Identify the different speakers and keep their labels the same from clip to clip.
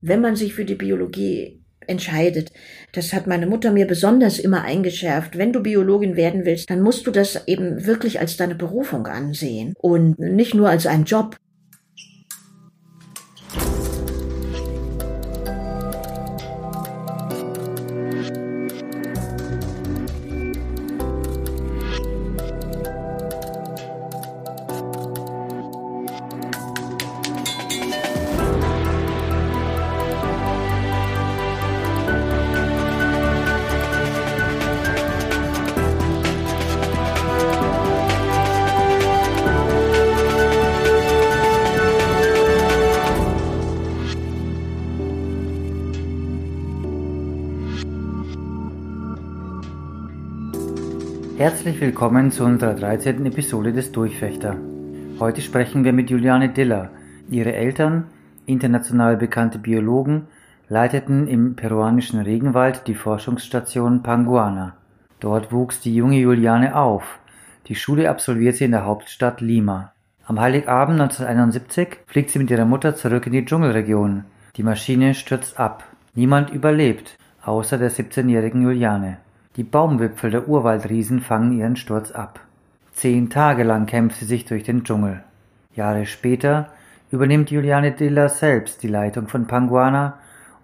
Speaker 1: wenn man sich für die Biologie entscheidet. Das hat meine Mutter mir besonders immer eingeschärft. Wenn du Biologin werden willst, dann musst du das eben wirklich als deine Berufung ansehen und nicht nur als einen Job.
Speaker 2: Herzlich willkommen zu unserer 13. Episode des Durchfechter. Heute sprechen wir mit Juliane Diller. Ihre Eltern, international bekannte Biologen, leiteten im peruanischen Regenwald die Forschungsstation Panguana. Dort wuchs die junge Juliane auf. Die Schule absolviert sie in der Hauptstadt Lima. Am Heiligabend 1971 fliegt sie mit ihrer Mutter zurück in die Dschungelregion. Die Maschine stürzt ab. Niemand überlebt, außer der 17-jährigen Juliane. Die Baumwipfel der Urwaldriesen fangen ihren Sturz ab. Zehn Tage lang kämpft sie sich durch den Dschungel. Jahre später übernimmt Juliane Diller selbst die Leitung von Panguana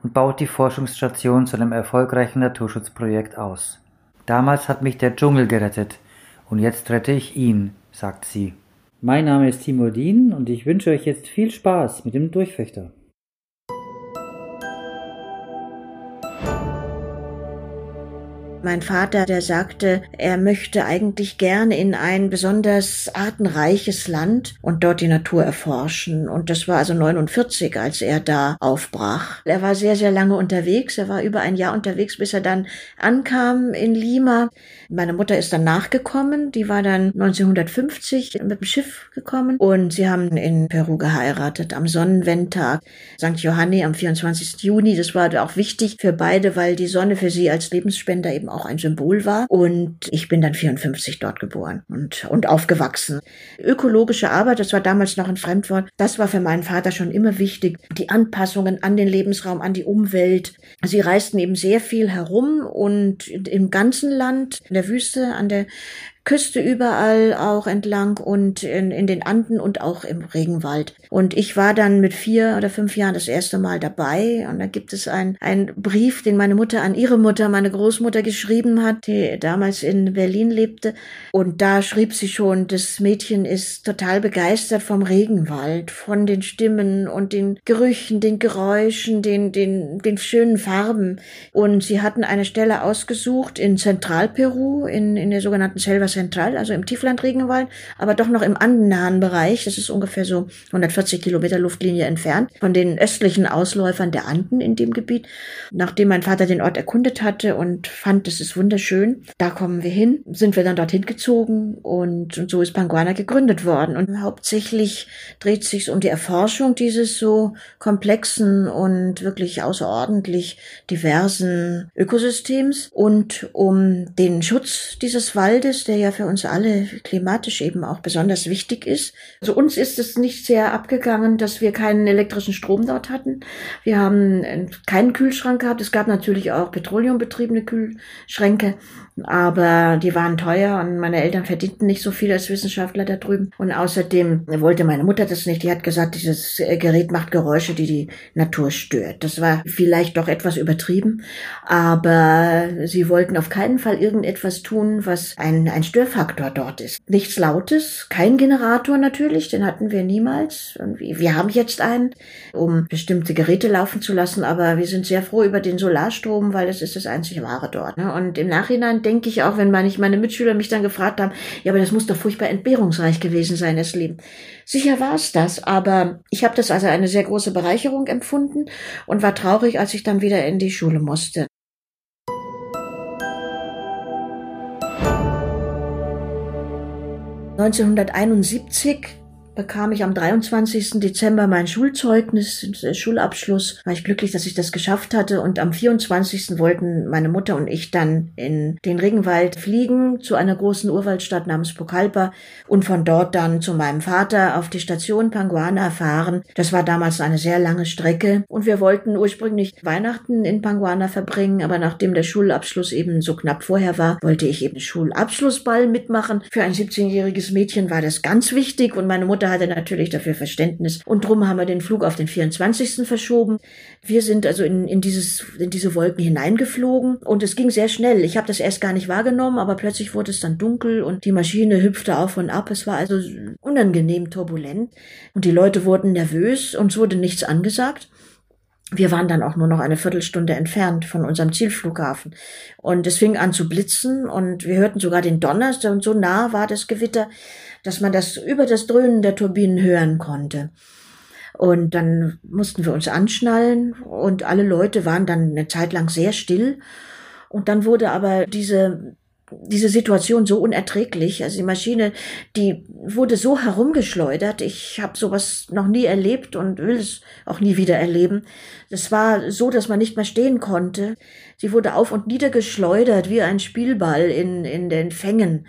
Speaker 2: und baut die Forschungsstation zu einem erfolgreichen Naturschutzprojekt aus. Damals hat mich der Dschungel gerettet und jetzt rette ich ihn, sagt sie.
Speaker 3: Mein Name ist Timur Dien und ich wünsche euch jetzt viel Spaß mit dem Durchfechter.
Speaker 1: Mein Vater, der sagte, er möchte eigentlich gerne in ein besonders artenreiches Land und dort die Natur erforschen. Und das war also 49, als er da aufbrach. Er war sehr, sehr lange unterwegs. Er war über ein Jahr unterwegs, bis er dann ankam in Lima. Meine Mutter ist dann nachgekommen. Die war dann 1950 mit dem Schiff gekommen und sie haben in Peru geheiratet am Sonnenwendtag St. Johanni am 24. Juni. Das war auch wichtig für beide, weil die Sonne für sie als Lebensspender eben auch ein Symbol war. Und ich bin dann 54 dort geboren und, und aufgewachsen. Ökologische Arbeit, das war damals noch ein Fremdwort, das war für meinen Vater schon immer wichtig. Die Anpassungen an den Lebensraum, an die Umwelt. Sie reisten eben sehr viel herum und im ganzen Land, in der Wüste, an der Küste überall auch entlang und in, in den Anden und auch im Regenwald. Und ich war dann mit vier oder fünf Jahren das erste Mal dabei. Und da gibt es einen Brief, den meine Mutter an ihre Mutter, meine Großmutter, geschrieben hat, die damals in Berlin lebte. Und da schrieb sie schon, das Mädchen ist total begeistert vom Regenwald, von den Stimmen und den Gerüchen, den Geräuschen, den, den, den schönen Farben. Und sie hatten eine Stelle ausgesucht in Zentralperu, in, in der sogenannten Selva Central, also im Tieflandregenwald, aber doch noch im andennahen Bereich. Das ist ungefähr so 140 Kilometer Luftlinie entfernt von den östlichen Ausläufern der Anden in dem Gebiet. Nachdem mein Vater den Ort erkundet hatte und fand, das ist wunderschön, da kommen wir hin, sind wir dann dorthin gezogen und, und so ist Panguana gegründet worden. Und hauptsächlich dreht sich um die Erforschung dieses so komplexen und wirklich außerordentlich diversen Ökosystems und um den Schutz dieses Waldes, der ja ja für uns alle klimatisch eben auch besonders wichtig ist. Also uns ist es nicht sehr abgegangen, dass wir keinen elektrischen Strom dort hatten. Wir haben keinen Kühlschrank gehabt. Es gab natürlich auch petroleumbetriebene Kühlschränke, aber die waren teuer und meine Eltern verdienten nicht so viel als Wissenschaftler da drüben. Und außerdem wollte meine Mutter das nicht. Die hat gesagt, dieses Gerät macht Geräusche, die die Natur stört. Das war vielleicht doch etwas übertrieben, aber sie wollten auf keinen Fall irgendetwas tun, was ein, ein Störfaktor dort ist. Nichts Lautes, kein Generator natürlich, den hatten wir niemals. Und wir haben jetzt einen, um bestimmte Geräte laufen zu lassen, aber wir sind sehr froh über den Solarstrom, weil das ist das einzige Wahre dort. Ne? Und im Nachhinein denke ich auch, wenn meine, meine Mitschüler mich dann gefragt haben, ja, aber das muss doch furchtbar entbehrungsreich gewesen sein, das Leben. Sicher war es das, aber ich habe das also eine sehr große Bereicherung empfunden und war traurig, als ich dann wieder in die Schule musste. 1971 bekam ich am 23. Dezember mein Schulzeugnis, Schulabschluss. War ich glücklich, dass ich das geschafft hatte. Und am 24. wollten meine Mutter und ich dann in den Regenwald fliegen zu einer großen Urwaldstadt namens Pucallpa und von dort dann zu meinem Vater auf die Station Panguana fahren. Das war damals eine sehr lange Strecke und wir wollten ursprünglich Weihnachten in Panguana verbringen, aber nachdem der Schulabschluss eben so knapp vorher war, wollte ich eben Schulabschlussball mitmachen. Für ein 17-jähriges Mädchen war das ganz wichtig und meine Mutter hatte natürlich dafür Verständnis und drum haben wir den Flug auf den 24. verschoben. Wir sind also in, in dieses in diese Wolken hineingeflogen und es ging sehr schnell. Ich habe das erst gar nicht wahrgenommen, aber plötzlich wurde es dann dunkel und die Maschine hüpfte auf und ab. Es war also unangenehm turbulent und die Leute wurden nervös, uns wurde nichts angesagt. Wir waren dann auch nur noch eine Viertelstunde entfernt von unserem Zielflughafen. Und es fing an zu blitzen und wir hörten sogar den Donner. Und so nah war das Gewitter, dass man das über das Dröhnen der Turbinen hören konnte. Und dann mussten wir uns anschnallen und alle Leute waren dann eine Zeit lang sehr still. Und dann wurde aber diese diese Situation so unerträglich. Also die Maschine, die wurde so herumgeschleudert. Ich habe sowas noch nie erlebt und will es auch nie wieder erleben. Es war so, dass man nicht mehr stehen konnte. Sie wurde auf und nieder geschleudert wie ein Spielball in, in den Fängen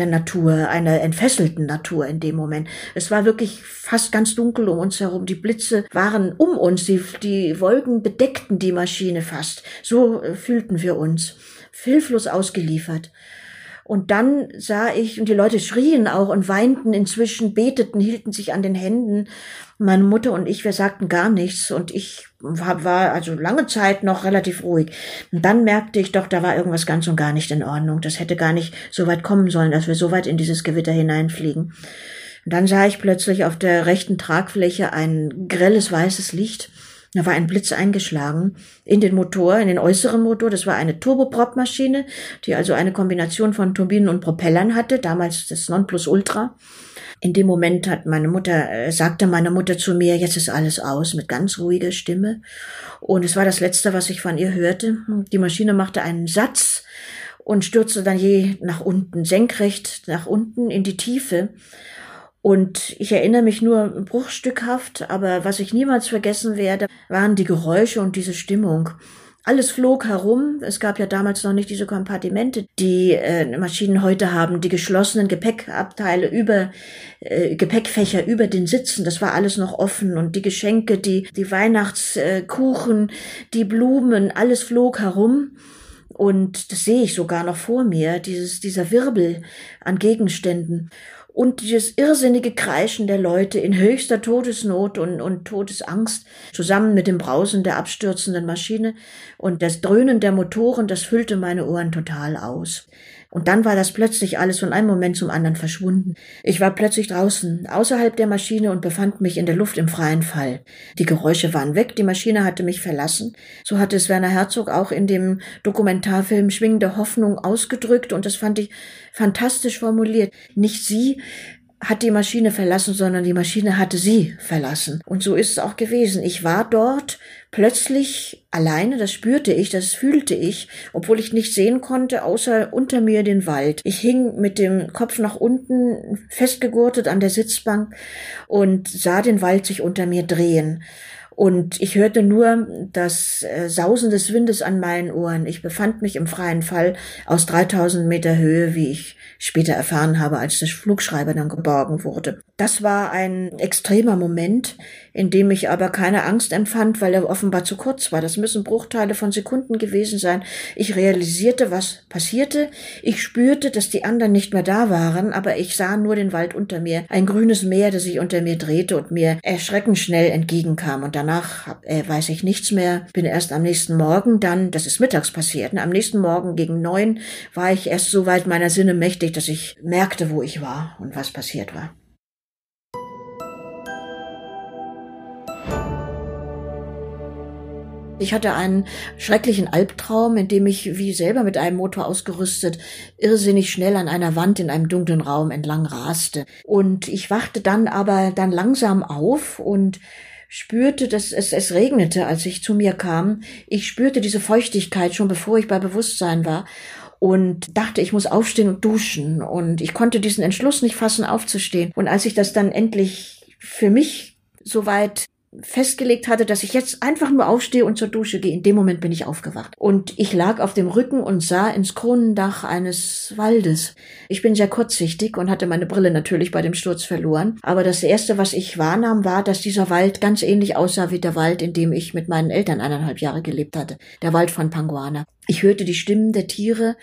Speaker 1: der Natur, einer entfesselten Natur in dem Moment. Es war wirklich fast ganz dunkel um uns herum. Die Blitze waren um uns. Die, die Wolken bedeckten die Maschine fast. So äh, fühlten wir uns hilflos ausgeliefert. Und dann sah ich, und die Leute schrien auch und weinten inzwischen, beteten, hielten sich an den Händen. Meine Mutter und ich, wir sagten gar nichts. Und ich war, war also lange Zeit noch relativ ruhig. Und dann merkte ich doch, da war irgendwas ganz und gar nicht in Ordnung. Das hätte gar nicht so weit kommen sollen, dass wir so weit in dieses Gewitter hineinfliegen. Und dann sah ich plötzlich auf der rechten Tragfläche ein grelles weißes Licht. Da war ein Blitz eingeschlagen in den Motor, in den äußeren Motor. Das war eine Turboprop-Maschine, die also eine Kombination von Turbinen und Propellern hatte, damals das Nonplusultra. In dem Moment hat meine Mutter, äh, sagte meine Mutter zu mir, jetzt ist alles aus, mit ganz ruhiger Stimme. Und es war das Letzte, was ich von ihr hörte. Die Maschine machte einen Satz und stürzte dann je nach unten, senkrecht nach unten in die Tiefe. Und ich erinnere mich nur bruchstückhaft, aber was ich niemals vergessen werde, waren die Geräusche und diese Stimmung. Alles flog herum. Es gab ja damals noch nicht diese Kompartimente, die äh, Maschinen heute haben, die geschlossenen Gepäckabteile über äh, Gepäckfächer über den Sitzen. Das war alles noch offen und die Geschenke, die die Weihnachtskuchen, die Blumen, alles flog herum. Und das sehe ich sogar noch vor mir, dieses, dieser Wirbel an Gegenständen und dieses irrsinnige Kreischen der Leute in höchster Todesnot und, und Todesangst zusammen mit dem Brausen der abstürzenden Maschine und das Dröhnen der Motoren, das füllte meine Ohren total aus. Und dann war das plötzlich alles von einem Moment zum anderen verschwunden. Ich war plötzlich draußen, außerhalb der Maschine und befand mich in der Luft im freien Fall. Die Geräusche waren weg, die Maschine hatte mich verlassen. So hatte es Werner Herzog auch in dem Dokumentarfilm Schwingende Hoffnung ausgedrückt und das fand ich fantastisch formuliert. Nicht sie hat die Maschine verlassen, sondern die Maschine hatte sie verlassen. Und so ist es auch gewesen. Ich war dort plötzlich alleine, das spürte ich, das fühlte ich, obwohl ich nicht sehen konnte, außer unter mir den Wald. Ich hing mit dem Kopf nach unten festgegurtet an der Sitzbank und sah den Wald sich unter mir drehen. Und ich hörte nur das äh, Sausen des Windes an meinen Ohren. Ich befand mich im freien Fall aus 3000 Meter Höhe, wie ich später erfahren habe, als der Flugschreiber dann geborgen wurde. Das war ein extremer Moment, in dem ich aber keine Angst empfand, weil er offenbar zu kurz war. Das müssen Bruchteile von Sekunden gewesen sein. Ich realisierte, was passierte. Ich spürte, dass die anderen nicht mehr da waren, aber ich sah nur den Wald unter mir, ein grünes Meer, das sich unter mir drehte und mir erschreckend schnell entgegenkam. Und danach äh, weiß ich nichts mehr. Bin erst am nächsten Morgen dann, das ist mittags passiert, ne? am nächsten Morgen gegen neun war ich erst so weit meiner Sinne mächtig, dass ich merkte, wo ich war und was passiert war. Ich hatte einen schrecklichen Albtraum, in dem ich, wie selber mit einem Motor ausgerüstet, irrsinnig schnell an einer Wand in einem dunklen Raum entlang raste. Und ich wachte dann aber dann langsam auf und spürte, dass es, es regnete, als ich zu mir kam. Ich spürte diese Feuchtigkeit schon bevor ich bei Bewusstsein war und dachte, ich muss aufstehen und duschen. Und ich konnte diesen Entschluss nicht fassen, aufzustehen. Und als ich das dann endlich für mich soweit festgelegt hatte, dass ich jetzt einfach nur aufstehe und zur Dusche gehe. In dem Moment bin ich aufgewacht. Und ich lag auf dem Rücken und sah ins Kronendach eines Waldes. Ich bin sehr kurzsichtig und hatte meine Brille natürlich bei dem Sturz verloren. Aber das Erste, was ich wahrnahm, war, dass dieser Wald ganz ähnlich aussah wie der Wald, in dem ich mit meinen Eltern eineinhalb Jahre gelebt hatte. Der Wald von Panguana. Ich hörte die Stimmen der Tiere,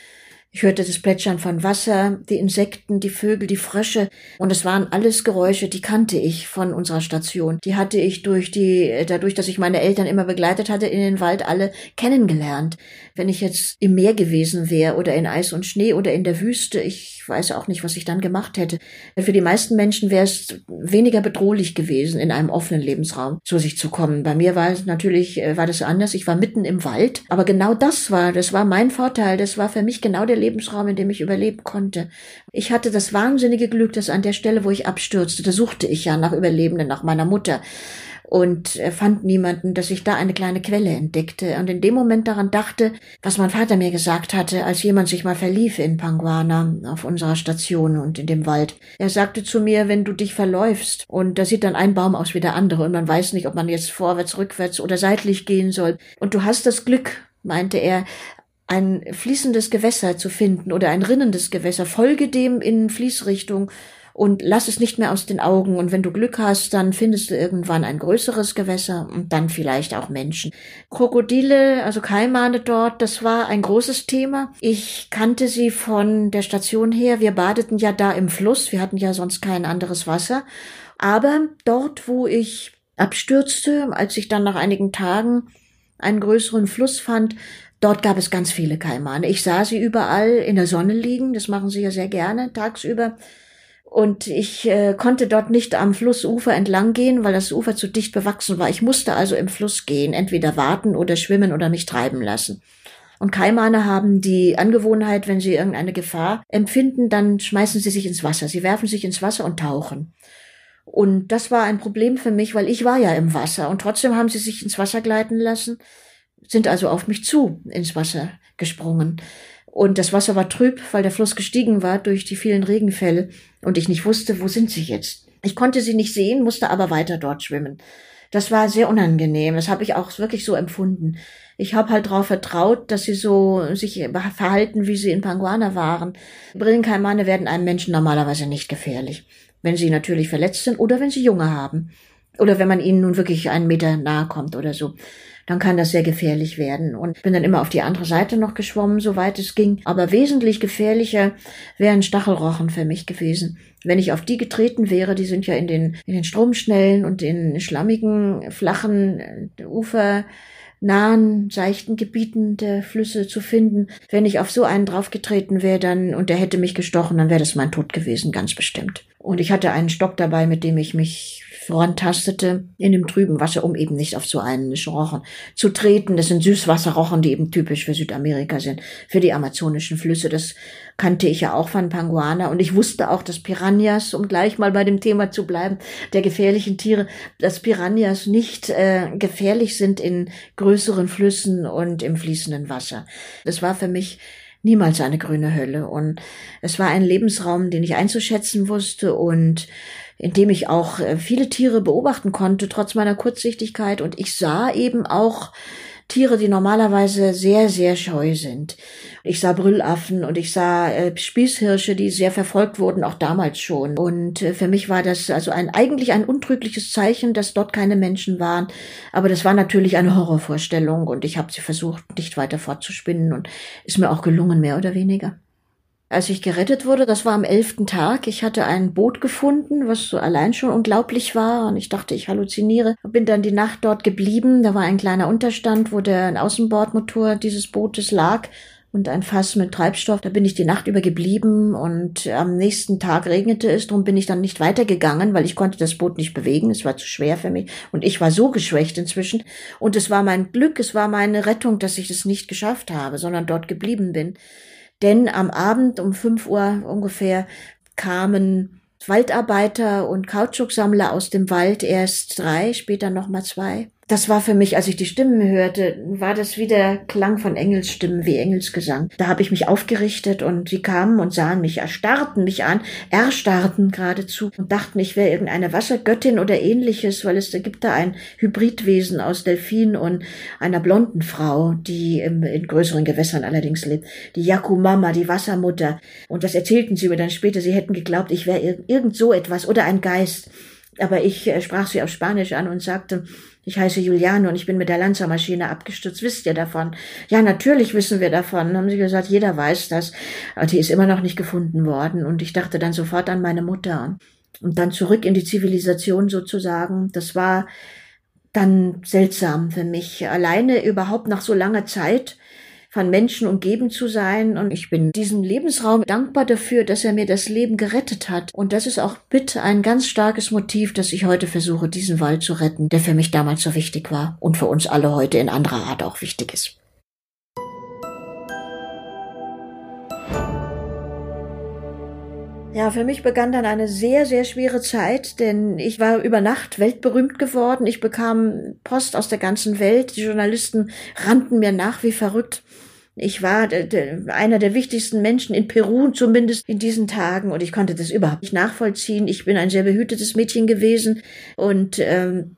Speaker 1: ich hörte das Plätschern von Wasser, die Insekten, die Vögel, die Frösche, und es waren alles Geräusche, die kannte ich von unserer Station. Die hatte ich durch die, dadurch, dass ich meine Eltern immer begleitet hatte in den Wald, alle kennengelernt. Wenn ich jetzt im Meer gewesen wäre oder in Eis und Schnee oder in der Wüste, ich weiß auch nicht, was ich dann gemacht hätte. Für die meisten Menschen wäre es weniger bedrohlich gewesen, in einem offenen Lebensraum zu sich zu kommen. Bei mir war es natürlich, äh, war das anders. Ich war mitten im Wald, aber genau das war, das war mein Vorteil. Das war für mich genau der in dem ich überleben konnte. Ich hatte das wahnsinnige Glück, dass an der Stelle, wo ich abstürzte, da suchte ich ja nach Überlebenden, nach meiner Mutter und er fand niemanden, dass ich da eine kleine Quelle entdeckte und in dem Moment daran dachte, was mein Vater mir gesagt hatte, als jemand sich mal verlief in Panguana auf unserer Station und in dem Wald. Er sagte zu mir, wenn du dich verläufst und da sieht dann ein Baum aus wie der andere und man weiß nicht, ob man jetzt vorwärts, rückwärts oder seitlich gehen soll und du hast das Glück, meinte er, ein fließendes Gewässer zu finden oder ein rinnendes Gewässer, folge dem in Fließrichtung und lass es nicht mehr aus den Augen. Und wenn du Glück hast, dann findest du irgendwann ein größeres Gewässer und dann vielleicht auch Menschen. Krokodile, also Kaimane dort, das war ein großes Thema. Ich kannte sie von der Station her. Wir badeten ja da im Fluss. Wir hatten ja sonst kein anderes Wasser. Aber dort, wo ich abstürzte, als ich dann nach einigen Tagen einen größeren Fluss fand, Dort gab es ganz viele Kaimane. Ich sah sie überall in der Sonne liegen. Das machen sie ja sehr gerne tagsüber. Und ich äh, konnte dort nicht am Flussufer entlang gehen, weil das Ufer zu dicht bewachsen war. Ich musste also im Fluss gehen, entweder warten oder schwimmen oder mich treiben lassen. Und Kaimane haben die Angewohnheit, wenn sie irgendeine Gefahr empfinden, dann schmeißen sie sich ins Wasser. Sie werfen sich ins Wasser und tauchen. Und das war ein Problem für mich, weil ich war ja im Wasser und trotzdem haben sie sich ins Wasser gleiten lassen, sind also auf mich zu ins Wasser gesprungen. Und das Wasser war trüb, weil der Fluss gestiegen war durch die vielen Regenfälle und ich nicht wusste, wo sind sie jetzt. Ich konnte sie nicht sehen, musste aber weiter dort schwimmen. Das war sehr unangenehm. Das habe ich auch wirklich so empfunden. Ich habe halt darauf vertraut, dass sie so sich verhalten, wie sie in Panguana waren. Brillenkeimane werden einem Menschen normalerweise nicht gefährlich, wenn sie natürlich verletzt sind oder wenn sie Junge haben oder wenn man ihnen nun wirklich einen Meter nahe kommt oder so dann kann das sehr gefährlich werden. Und bin dann immer auf die andere Seite noch geschwommen, soweit es ging. Aber wesentlich gefährlicher wären Stachelrochen für mich gewesen. Wenn ich auf die getreten wäre, die sind ja in den, in den Stromschnellen und in schlammigen, flachen äh, Ufer nahen, seichten Gebieten der Flüsse zu finden. Wenn ich auf so einen draufgetreten wäre, dann, und der hätte mich gestochen, dann wäre das mein Tod gewesen, ganz bestimmt. Und ich hatte einen Stock dabei, mit dem ich mich vorantastete in dem trüben Wasser, um eben nicht auf so einen Rochen zu treten. Das sind Süßwasserrochen, die eben typisch für Südamerika sind, für die amazonischen Flüsse. Das kannte ich ja auch von Panguana und ich wusste auch, dass Piranhas, um gleich mal bei dem Thema zu bleiben, der gefährlichen Tiere, dass Piranhas nicht äh, gefährlich sind in größeren Flüssen und im fließenden Wasser. Das war für mich niemals eine grüne Hölle und es war ein Lebensraum, den ich einzuschätzen wusste und in dem ich auch äh, viele Tiere beobachten konnte, trotz meiner Kurzsichtigkeit. Und ich sah eben auch Tiere, die normalerweise sehr, sehr scheu sind. Ich sah Brüllaffen und ich sah äh, Spießhirsche, die sehr verfolgt wurden, auch damals schon. Und äh, für mich war das also ein eigentlich ein untrügliches Zeichen, dass dort keine Menschen waren. Aber das war natürlich eine Horrorvorstellung und ich habe sie versucht, nicht weiter fortzuspinnen und ist mir auch gelungen, mehr oder weniger. Als ich gerettet wurde, das war am elften Tag, ich hatte ein Boot gefunden, was so allein schon unglaublich war und ich dachte, ich halluziniere. Bin dann die Nacht dort geblieben, da war ein kleiner Unterstand, wo der Außenbordmotor dieses Bootes lag und ein Fass mit Treibstoff. Da bin ich die Nacht über geblieben und am nächsten Tag regnete es, darum bin ich dann nicht weitergegangen, weil ich konnte das Boot nicht bewegen, es war zu schwer für mich und ich war so geschwächt inzwischen und es war mein Glück, es war meine Rettung, dass ich es nicht geschafft habe, sondern dort geblieben bin. Denn am Abend um fünf Uhr ungefähr kamen Waldarbeiter und Kautschuksammler aus dem Wald, erst drei, später nochmal zwei. Das war für mich, als ich die Stimmen hörte, war das wie der Klang von Engelsstimmen, wie Engelsgesang. Da habe ich mich aufgerichtet und sie kamen und sahen mich, erstarrten mich an, erstarrten geradezu und dachten, ich wäre irgendeine Wassergöttin oder ähnliches, weil es da gibt da ein Hybridwesen aus Delfin und einer blonden Frau, die in größeren Gewässern allerdings lebt, die Yakumama, die Wassermutter. Und das erzählten sie mir dann später, sie hätten geglaubt, ich wäre irgend so etwas oder ein Geist. Aber ich äh, sprach sie auf Spanisch an und sagte, ich heiße Juliane und ich bin mit der Lanzermaschine abgestürzt. Wisst ihr davon? Ja, natürlich wissen wir davon. Haben sie gesagt, jeder weiß das. Aber die ist immer noch nicht gefunden worden. Und ich dachte dann sofort an meine Mutter. Und dann zurück in die Zivilisation sozusagen. Das war dann seltsam für mich. Alleine überhaupt nach so langer Zeit von Menschen umgeben zu sein. Und ich bin diesem Lebensraum dankbar dafür, dass er mir das Leben gerettet hat. Und das ist auch bitte ein ganz starkes Motiv, dass ich heute versuche, diesen Wald zu retten, der für mich damals so wichtig war und für uns alle heute in anderer Art auch wichtig ist. Ja, für mich begann dann eine sehr, sehr schwere Zeit, denn ich war über Nacht weltberühmt geworden. Ich bekam Post aus der ganzen Welt. Die Journalisten rannten mir nach wie verrückt. Ich war einer der wichtigsten Menschen in Peru, zumindest in diesen Tagen, und ich konnte das überhaupt nicht nachvollziehen. Ich bin ein sehr behütetes Mädchen gewesen und ähm,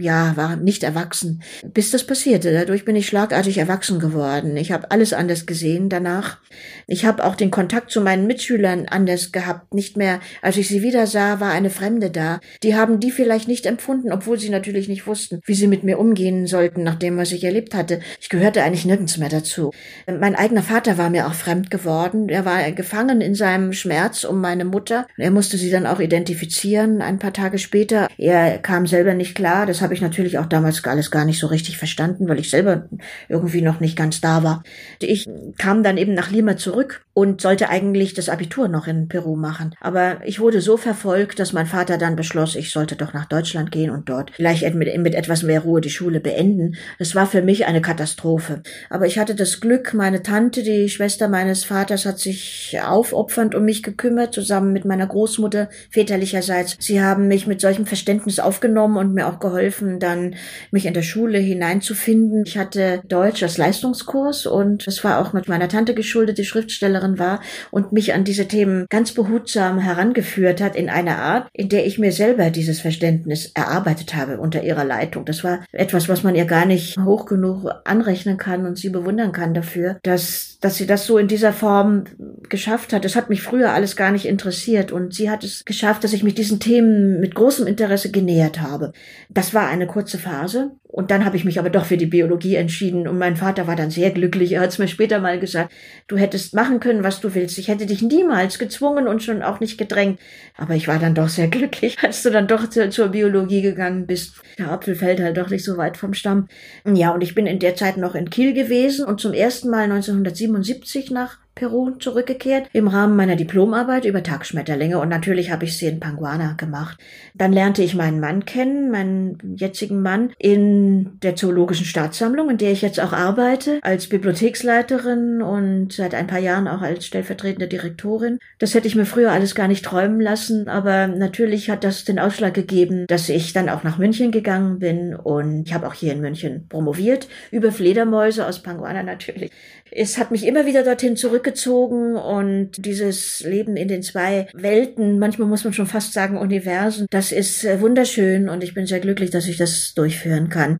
Speaker 1: ja, war nicht erwachsen, bis das passierte. Dadurch bin ich schlagartig erwachsen geworden. Ich habe alles anders gesehen danach. Ich habe auch den Kontakt zu meinen Mitschülern anders gehabt. Nicht mehr, als ich sie wieder sah, war eine Fremde da. Die haben die vielleicht nicht empfunden, obwohl sie natürlich nicht wussten, wie sie mit mir umgehen sollten, nach dem, was ich erlebt hatte. Ich gehörte eigentlich nirgends mehr dazu. Mein eigener Vater war mir auch fremd geworden. Er war gefangen in seinem Schmerz um meine Mutter. Er musste sie dann auch identifizieren ein paar Tage später. Er kam selber nicht klar. Das habe ich natürlich auch damals alles gar nicht so richtig verstanden, weil ich selber irgendwie noch nicht ganz da war. Ich kam dann eben nach Lima zurück und sollte eigentlich das Abitur noch in Peru machen. Aber ich wurde so verfolgt, dass mein Vater dann beschloss, ich sollte doch nach Deutschland gehen und dort vielleicht mit, mit etwas mehr Ruhe die Schule beenden. Das war für mich eine Katastrophe. Aber ich hatte das Glück, meine Tante, die Schwester meines Vaters, hat sich aufopfernd um mich gekümmert, zusammen mit meiner Großmutter väterlicherseits. Sie haben mich mit solchem Verständnis aufgenommen und mir auch geholfen, dann mich in der Schule hineinzufinden. Ich hatte Deutsch als Leistungskurs und es war auch mit meiner Tante geschuldet, die Schriftstellerin war und mich an diese Themen ganz behutsam herangeführt hat in einer Art, in der ich mir selber dieses Verständnis erarbeitet habe unter ihrer Leitung. Das war etwas, was man ihr gar nicht hoch genug anrechnen kann und sie bewundern kann dafür, dass, dass sie das so in dieser Form geschafft hat. Das hat mich früher alles gar nicht interessiert und sie hat es geschafft, dass ich mich diesen Themen mit großem Interesse genähert habe. Das war eine kurze Phase und dann habe ich mich aber doch für die Biologie entschieden und mein Vater war dann sehr glücklich. Er hat es mir später mal gesagt, du hättest machen können, was du willst. Ich hätte dich niemals gezwungen und schon auch nicht gedrängt. Aber ich war dann doch sehr glücklich, als du dann doch zur, zur Biologie gegangen bist. Der Apfel fällt halt doch nicht so weit vom Stamm. Ja, und ich bin in der Zeit noch in Kiel gewesen und zum ersten Mal 1977 nach Peru zurückgekehrt im Rahmen meiner Diplomarbeit über Tagschmetterlinge und natürlich habe ich sie in Panguana gemacht. Dann lernte ich meinen Mann kennen, meinen jetzigen Mann, in der Zoologischen Staatssammlung, in der ich jetzt auch arbeite, als Bibliotheksleiterin und seit ein paar Jahren auch als stellvertretende Direktorin. Das hätte ich mir früher alles gar nicht träumen lassen, aber natürlich hat das den Ausschlag gegeben, dass ich dann auch nach München gegangen bin und ich habe auch hier in München promoviert über Fledermäuse aus Panguana natürlich. Es hat mich immer wieder dorthin zurückgezogen und dieses Leben in den zwei Welten, manchmal muss man schon fast sagen Universen, das ist äh, wunderschön und ich bin sehr glücklich, dass ich das durchführen kann.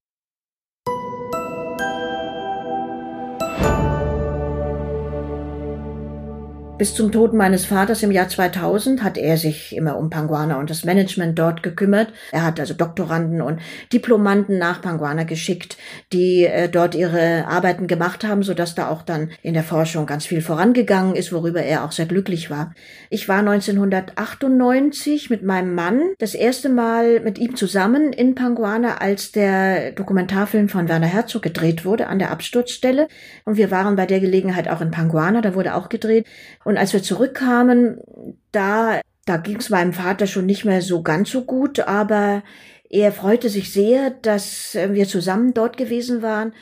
Speaker 1: Bis zum Tod meines Vaters im Jahr 2000 hat er sich immer um Panguana und das Management dort gekümmert. Er hat also Doktoranden und Diplomanten nach Panguana geschickt, die äh, dort ihre Arbeiten gemacht haben, sodass da auch dann in der Forschung ganz viel vorangegangen ist, worüber er auch sehr glücklich war. Ich war 1998 mit meinem Mann das erste Mal mit ihm zusammen in Panguana, als der Dokumentarfilm von Werner Herzog gedreht wurde an der Absturzstelle. Und wir waren bei der Gelegenheit auch in Panguana, da wurde auch gedreht. Als wir zurückkamen, da, da ging es meinem Vater schon nicht mehr so ganz so gut, aber er freute sich sehr, dass wir zusammen dort gewesen waren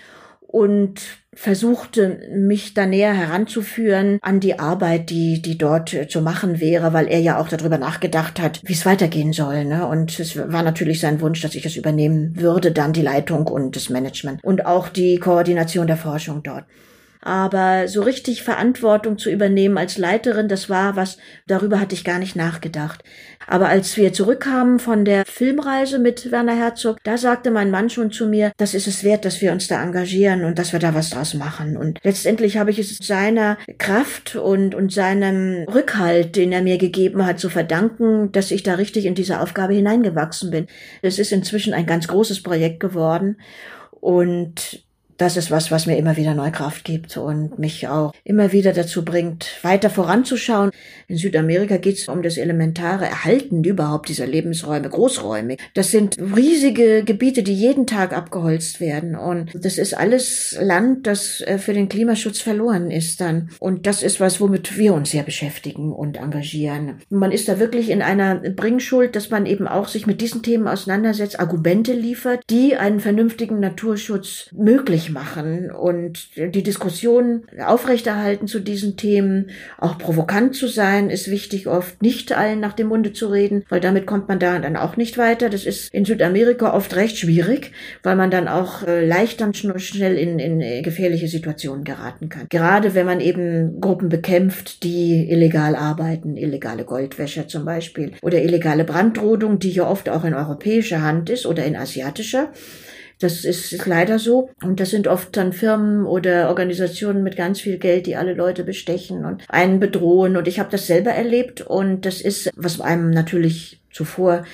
Speaker 1: und versuchte mich da näher heranzuführen an die Arbeit, die, die dort zu machen wäre, weil er ja auch darüber nachgedacht hat, wie es weitergehen soll. Ne? Und es war natürlich sein Wunsch, dass ich es übernehmen würde, dann die Leitung und das Management und auch die Koordination der Forschung dort. Aber so richtig Verantwortung zu übernehmen als Leiterin, das war was, darüber hatte ich gar nicht nachgedacht. Aber als wir zurückkamen von der Filmreise mit Werner Herzog, da sagte mein Mann schon zu mir, das ist es wert, dass wir uns da engagieren und dass wir da was draus machen. Und letztendlich habe ich es seiner Kraft und, und seinem Rückhalt, den er mir gegeben hat, zu verdanken, dass ich da richtig in diese Aufgabe hineingewachsen bin. Es ist inzwischen ein ganz großes Projekt geworden. Und das ist was, was mir immer wieder Neukraft gibt und mich auch immer wieder dazu bringt, weiter voranzuschauen. In Südamerika geht es um das elementare Erhalten überhaupt dieser Lebensräume, Großräume. Das sind riesige Gebiete, die jeden Tag abgeholzt werden. Und das ist alles Land, das äh, für den Klimaschutz verloren ist dann. Und das ist was, womit wir uns sehr beschäftigen und engagieren. Man ist da wirklich in einer Bringschuld, dass man eben auch sich mit diesen Themen auseinandersetzt, Argumente liefert, die einen vernünftigen Naturschutz möglich machen und die Diskussion aufrechterhalten zu diesen Themen. Auch provokant zu sein ist wichtig, oft nicht allen nach dem Munde zu reden, weil damit kommt man da dann auch nicht weiter. Das ist in Südamerika oft recht schwierig, weil man dann auch äh, leicht dann schnell in, in äh, gefährliche Situationen geraten kann. Gerade wenn man eben Gruppen bekämpft, die illegal arbeiten, illegale Goldwäscher zum Beispiel oder illegale Brandrodung, die ja oft auch in europäischer Hand ist oder in asiatischer. Das ist leider so. Und das sind oft dann Firmen oder Organisationen mit ganz viel Geld, die alle Leute bestechen und einen bedrohen. Und ich habe das selber erlebt. Und das ist, was einem natürlich zuvor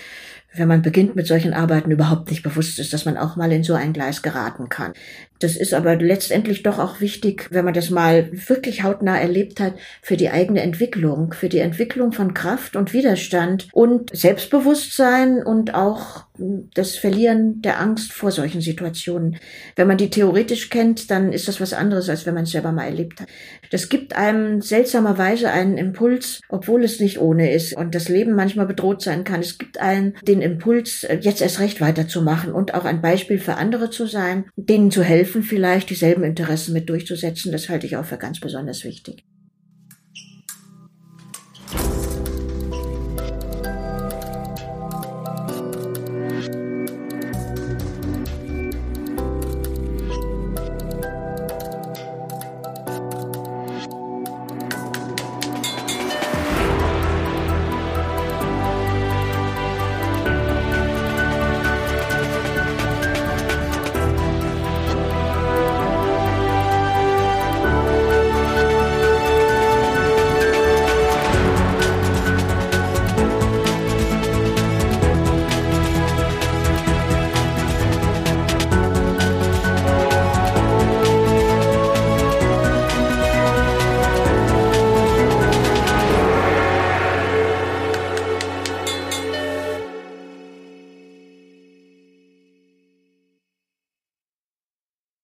Speaker 1: wenn man beginnt mit solchen Arbeiten überhaupt nicht bewusst ist, dass man auch mal in so ein Gleis geraten kann. Das ist aber letztendlich doch auch wichtig, wenn man das mal wirklich hautnah erlebt hat, für die eigene Entwicklung, für die Entwicklung von Kraft und Widerstand und Selbstbewusstsein und auch das Verlieren der Angst vor solchen Situationen. Wenn man die theoretisch kennt, dann ist das was anderes, als wenn man es selber mal erlebt hat. Das gibt einem seltsamerweise einen Impuls, obwohl es nicht ohne ist und das Leben manchmal bedroht sein kann. Es gibt einen den Impuls, jetzt erst recht weiterzumachen und auch ein Beispiel für andere zu sein, denen zu helfen, vielleicht dieselben Interessen mit durchzusetzen. Das halte ich auch für ganz besonders wichtig.